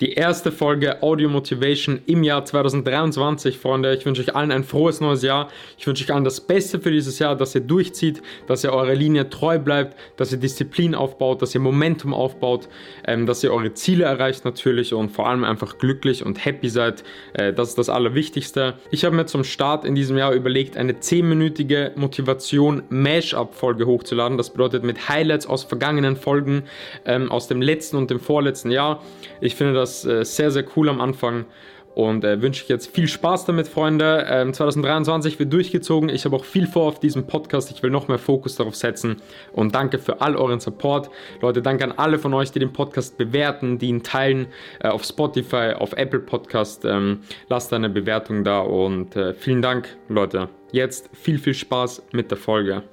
Die erste Folge Audio Motivation im Jahr 2023, Freunde. Ich wünsche euch allen ein frohes neues Jahr. Ich wünsche euch allen das Beste für dieses Jahr, dass ihr durchzieht, dass ihr eurer Linie treu bleibt, dass ihr Disziplin aufbaut, dass ihr Momentum aufbaut, ähm, dass ihr eure Ziele erreicht natürlich und vor allem einfach glücklich und happy seid. Äh, das ist das Allerwichtigste. Ich habe mir zum Start in diesem Jahr überlegt, eine 10-minütige Motivation Mash-up-Folge hochzuladen. Das bedeutet mit Highlights aus vergangenen Folgen, ähm, aus dem letzten und dem vorletzten Jahr. Ich finde das das äh, sehr, sehr cool am Anfang und äh, wünsche ich jetzt viel Spaß damit, Freunde. Ähm, 2023 wird durchgezogen. Ich habe auch viel vor auf diesem Podcast. Ich will noch mehr Fokus darauf setzen. Und danke für all euren Support. Leute, danke an alle von euch, die den Podcast bewerten, die ihn teilen äh, auf Spotify, auf Apple Podcast. Ähm, lasst eine Bewertung da und äh, vielen Dank, Leute. Jetzt viel, viel Spaß mit der Folge.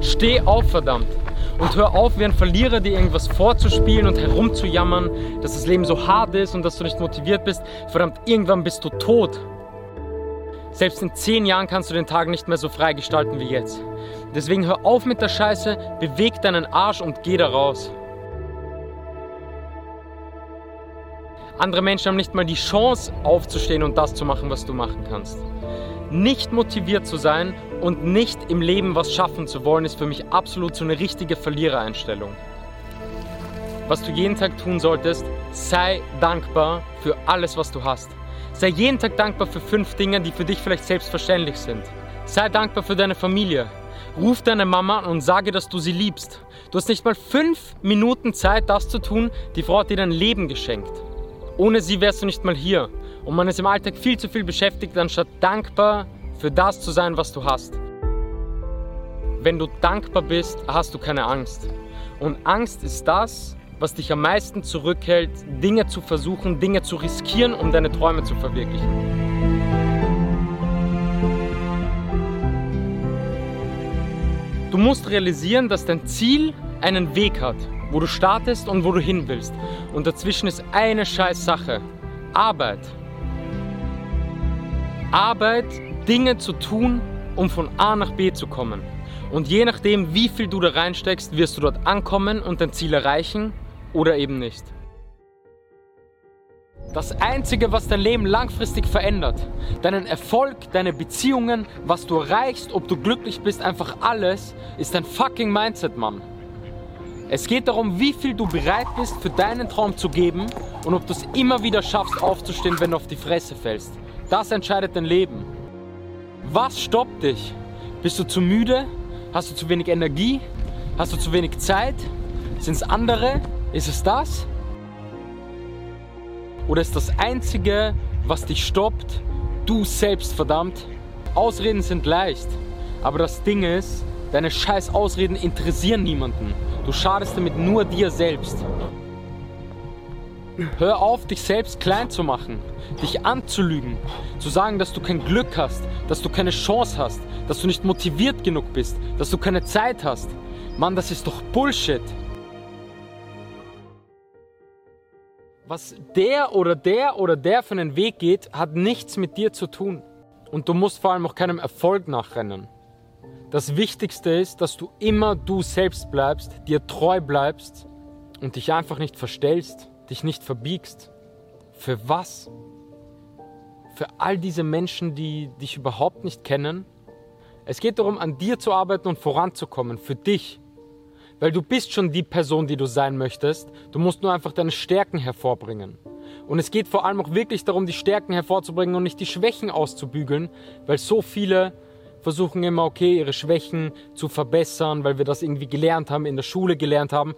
Steh auf, verdammt! Und hör auf, wie ein Verlierer dir irgendwas vorzuspielen und herumzujammern, dass das Leben so hart ist und dass du nicht motiviert bist. Verdammt, irgendwann bist du tot. Selbst in zehn Jahren kannst du den Tag nicht mehr so frei gestalten wie jetzt. Deswegen hör auf mit der Scheiße, beweg deinen Arsch und geh da raus. Andere Menschen haben nicht mal die Chance aufzustehen und das zu machen, was du machen kannst. Nicht motiviert zu sein und nicht im Leben was schaffen zu wollen, ist für mich absolut so eine richtige Verlierereinstellung. Was du jeden Tag tun solltest, sei dankbar für alles, was du hast. Sei jeden Tag dankbar für fünf Dinge, die für dich vielleicht selbstverständlich sind. Sei dankbar für deine Familie. Ruf deine Mama an und sage, dass du sie liebst. Du hast nicht mal fünf Minuten Zeit, das zu tun. Die Frau hat dir dein Leben geschenkt. Ohne sie wärst du nicht mal hier. Und man ist im Alltag viel zu viel beschäftigt, anstatt dankbar für das zu sein, was du hast. Wenn du dankbar bist, hast du keine Angst. Und Angst ist das, was dich am meisten zurückhält, Dinge zu versuchen, Dinge zu riskieren, um deine Träume zu verwirklichen. Du musst realisieren, dass dein Ziel einen Weg hat, wo du startest und wo du hin willst. Und dazwischen ist eine scheiß Sache. Arbeit. Arbeit Dinge zu tun, um von A nach B zu kommen. Und je nachdem, wie viel du da reinsteckst, wirst du dort ankommen und dein Ziel erreichen oder eben nicht. Das Einzige, was dein Leben langfristig verändert, deinen Erfolg, deine Beziehungen, was du erreichst, ob du glücklich bist, einfach alles, ist dein fucking Mindset, Mann. Es geht darum, wie viel du bereit bist, für deinen Traum zu geben und ob du es immer wieder schaffst, aufzustehen, wenn du auf die Fresse fällst. Das entscheidet dein Leben. Was stoppt dich? Bist du zu müde? Hast du zu wenig Energie? Hast du zu wenig Zeit? Sind es andere? Ist es das? Oder ist das Einzige, was dich stoppt, du selbst verdammt? Ausreden sind leicht, aber das Ding ist, deine scheiß Ausreden interessieren niemanden. Du schadest damit nur dir selbst. Hör auf, dich selbst klein zu machen, dich anzulügen, zu sagen, dass du kein Glück hast, dass du keine Chance hast, dass du nicht motiviert genug bist, dass du keine Zeit hast. Mann, das ist doch Bullshit. Was der oder der oder der für einen Weg geht, hat nichts mit dir zu tun. Und du musst vor allem auch keinem Erfolg nachrennen. Das Wichtigste ist, dass du immer du selbst bleibst, dir treu bleibst und dich einfach nicht verstellst dich nicht verbiegst. Für was? Für all diese Menschen, die dich überhaupt nicht kennen? Es geht darum, an dir zu arbeiten und voranzukommen, für dich. Weil du bist schon die Person, die du sein möchtest. Du musst nur einfach deine Stärken hervorbringen. Und es geht vor allem auch wirklich darum, die Stärken hervorzubringen und nicht die Schwächen auszubügeln, weil so viele versuchen immer, okay, ihre Schwächen zu verbessern, weil wir das irgendwie gelernt haben, in der Schule gelernt haben.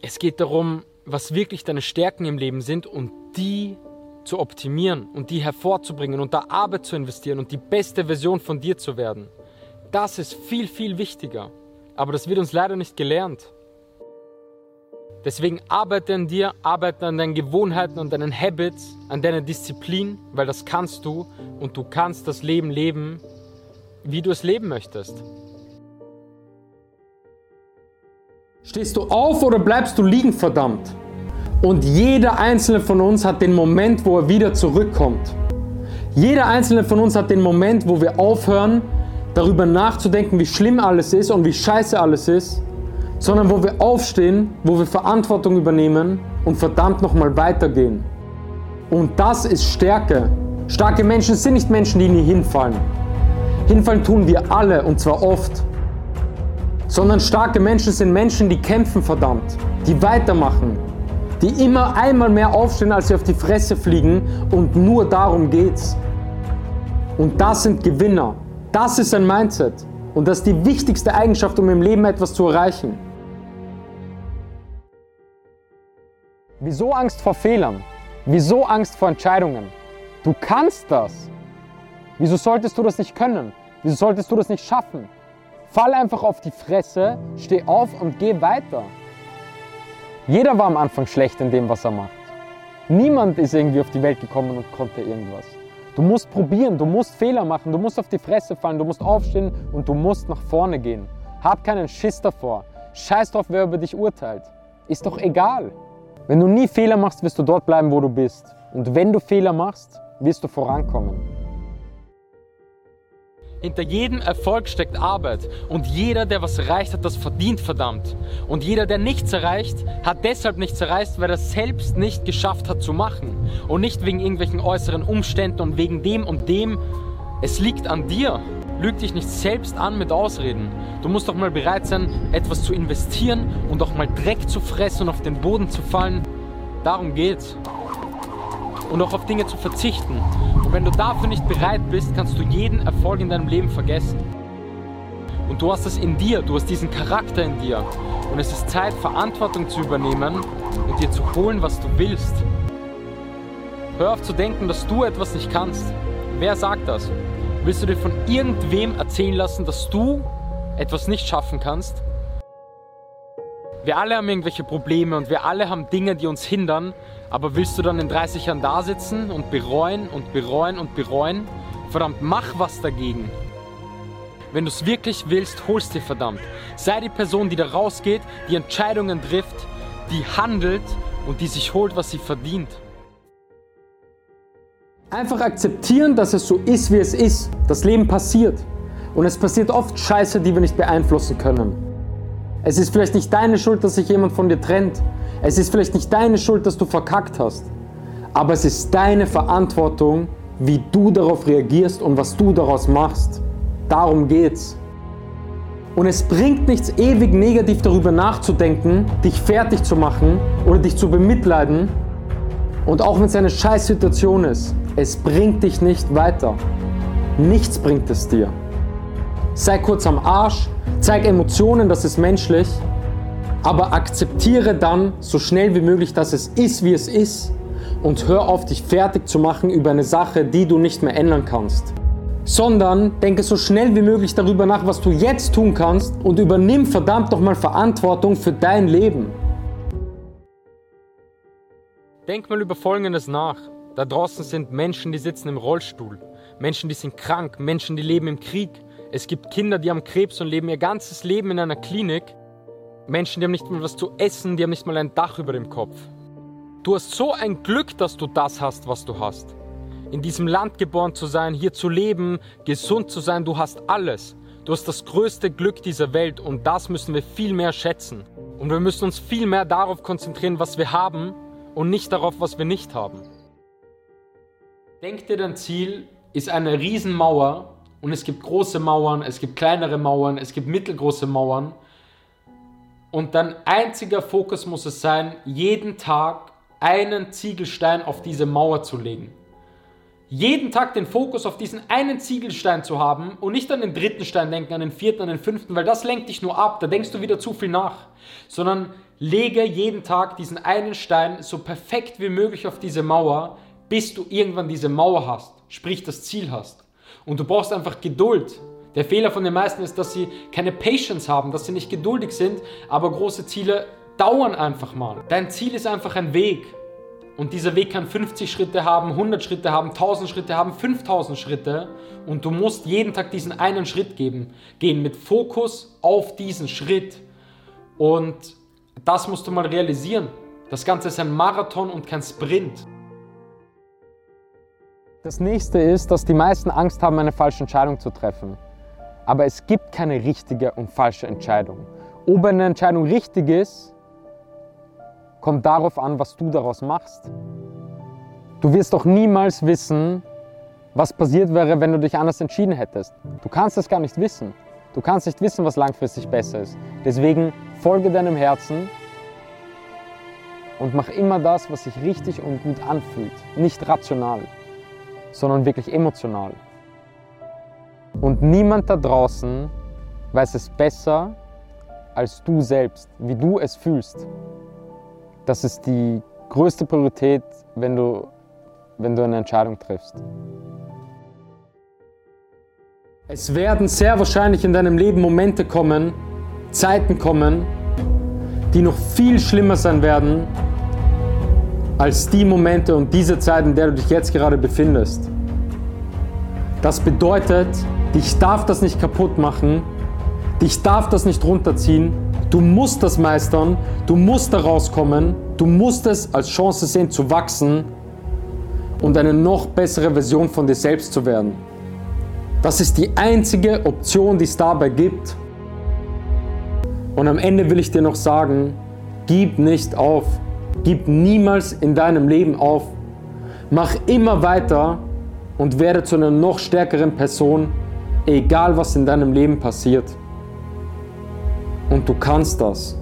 Es geht darum, was wirklich deine Stärken im Leben sind und die zu optimieren und die hervorzubringen und da Arbeit zu investieren und die beste Version von dir zu werden. Das ist viel, viel wichtiger. Aber das wird uns leider nicht gelernt. Deswegen arbeite an dir, arbeite an deinen Gewohnheiten, an deinen Habits, an deiner Disziplin, weil das kannst du und du kannst das Leben leben, wie du es leben möchtest. Stehst du auf oder bleibst du liegen, verdammt? Und jeder einzelne von uns hat den Moment, wo er wieder zurückkommt. Jeder einzelne von uns hat den Moment, wo wir aufhören, darüber nachzudenken, wie schlimm alles ist und wie scheiße alles ist, sondern wo wir aufstehen, wo wir Verantwortung übernehmen und verdammt nochmal weitergehen. Und das ist Stärke. Starke Menschen sind nicht Menschen, die nie hinfallen. Hinfallen tun wir alle und zwar oft. Sondern starke Menschen sind Menschen, die kämpfen verdammt, die weitermachen, die immer einmal mehr aufstehen, als sie auf die Fresse fliegen und nur darum geht's. Und das sind Gewinner. Das ist ein Mindset. Und das ist die wichtigste Eigenschaft, um im Leben etwas zu erreichen. Wieso Angst vor Fehlern? Wieso Angst vor Entscheidungen? Du kannst das. Wieso solltest du das nicht können? Wieso solltest du das nicht schaffen? Fall einfach auf die Fresse, steh auf und geh weiter. Jeder war am Anfang schlecht in dem, was er macht. Niemand ist irgendwie auf die Welt gekommen und konnte irgendwas. Du musst probieren, du musst Fehler machen, du musst auf die Fresse fallen, du musst aufstehen und du musst nach vorne gehen. Hab keinen Schiss davor. Scheiß drauf, wer über dich urteilt. Ist doch egal. Wenn du nie Fehler machst, wirst du dort bleiben, wo du bist. Und wenn du Fehler machst, wirst du vorankommen. Hinter jedem Erfolg steckt Arbeit und jeder, der was erreicht hat, das verdient verdammt. Und jeder, der nichts erreicht, hat deshalb nichts erreicht, weil er selbst nicht geschafft hat zu machen. Und nicht wegen irgendwelchen äußeren Umständen und wegen dem und dem. Es liegt an dir. Lüg dich nicht selbst an mit Ausreden. Du musst doch mal bereit sein, etwas zu investieren und auch mal Dreck zu fressen und auf den Boden zu fallen. Darum geht's. Und auch auf Dinge zu verzichten. Und wenn du dafür nicht bereit bist, kannst du jeden Erfolg in deinem Leben vergessen. Und du hast es in dir, du hast diesen Charakter in dir. Und es ist Zeit, Verantwortung zu übernehmen und dir zu holen, was du willst. Hör auf zu denken, dass du etwas nicht kannst. Wer sagt das? Willst du dir von irgendwem erzählen lassen, dass du etwas nicht schaffen kannst? Wir alle haben irgendwelche Probleme und wir alle haben Dinge, die uns hindern. Aber willst du dann in 30 Jahren da sitzen und bereuen und bereuen und bereuen? Verdammt, mach was dagegen. Wenn du es wirklich willst, holst dir verdammt. Sei die Person, die da rausgeht, die Entscheidungen trifft, die handelt und die sich holt, was sie verdient. Einfach akzeptieren, dass es so ist, wie es ist. Das Leben passiert. Und es passiert oft Scheiße, die wir nicht beeinflussen können. Es ist vielleicht nicht deine Schuld, dass sich jemand von dir trennt. Es ist vielleicht nicht deine Schuld, dass du verkackt hast. Aber es ist deine Verantwortung, wie du darauf reagierst und was du daraus machst. Darum geht's. Und es bringt nichts, ewig negativ darüber nachzudenken, dich fertig zu machen oder dich zu bemitleiden. Und auch wenn es eine Scheißsituation ist, es bringt dich nicht weiter. Nichts bringt es dir. Sei kurz am Arsch, zeig Emotionen, das ist menschlich, aber akzeptiere dann so schnell wie möglich, dass es ist, wie es ist und hör auf, dich fertig zu machen über eine Sache, die du nicht mehr ändern kannst. Sondern denke so schnell wie möglich darüber nach, was du jetzt tun kannst und übernimm verdammt nochmal Verantwortung für dein Leben. Denk mal über Folgendes nach. Da draußen sind Menschen, die sitzen im Rollstuhl, Menschen, die sind krank, Menschen, die leben im Krieg. Es gibt Kinder, die haben Krebs und leben ihr ganzes Leben in einer Klinik. Menschen, die haben nicht mal was zu essen, die haben nicht mal ein Dach über dem Kopf. Du hast so ein Glück, dass du das hast, was du hast. In diesem Land geboren zu sein, hier zu leben, gesund zu sein, du hast alles. Du hast das größte Glück dieser Welt und das müssen wir viel mehr schätzen. Und wir müssen uns viel mehr darauf konzentrieren, was wir haben und nicht darauf, was wir nicht haben. Denk dir, dein Ziel ist eine Riesenmauer und es gibt große Mauern, es gibt kleinere Mauern, es gibt mittelgroße Mauern. Und dein einziger Fokus muss es sein, jeden Tag einen Ziegelstein auf diese Mauer zu legen. Jeden Tag den Fokus auf diesen einen Ziegelstein zu haben und nicht an den dritten Stein denken, an den vierten, an den fünften, weil das lenkt dich nur ab, da denkst du wieder zu viel nach. Sondern lege jeden Tag diesen einen Stein so perfekt wie möglich auf diese Mauer, bis du irgendwann diese Mauer hast, sprich das Ziel hast. Und du brauchst einfach Geduld. Der Fehler von den meisten ist, dass sie keine Patience haben, dass sie nicht geduldig sind, aber große Ziele dauern einfach mal. Dein Ziel ist einfach ein Weg. Und dieser Weg kann 50 Schritte haben, 100 Schritte haben, 1000 Schritte haben, 5000 Schritte. Und du musst jeden Tag diesen einen Schritt geben, gehen mit Fokus auf diesen Schritt. Und das musst du mal realisieren. Das Ganze ist ein Marathon und kein Sprint. Das nächste ist, dass die meisten Angst haben, eine falsche Entscheidung zu treffen. Aber es gibt keine richtige und falsche Entscheidung. Ob eine Entscheidung richtig ist, kommt darauf an, was du daraus machst. Du wirst doch niemals wissen, was passiert wäre, wenn du dich anders entschieden hättest. Du kannst es gar nicht wissen. Du kannst nicht wissen, was langfristig besser ist. Deswegen folge deinem Herzen und mach immer das, was sich richtig und gut anfühlt. Nicht rational, sondern wirklich emotional. Und niemand da draußen weiß es besser als du selbst, wie du es fühlst. Das ist die größte Priorität, wenn du, wenn du eine Entscheidung triffst. Es werden sehr wahrscheinlich in deinem Leben Momente kommen, Zeiten kommen, die noch viel schlimmer sein werden als die Momente und diese Zeit, in der du dich jetzt gerade befindest. Das bedeutet, dich darf das nicht kaputt machen, dich darf das nicht runterziehen, du musst das meistern, du musst da rauskommen, du musst es als Chance sehen zu wachsen und eine noch bessere Version von dir selbst zu werden. Das ist die einzige Option, die es dabei gibt. Und am Ende will ich dir noch sagen, gib nicht auf. Gib niemals in deinem Leben auf. Mach immer weiter und werde zu einer noch stärkeren Person, egal was in deinem Leben passiert. Und du kannst das.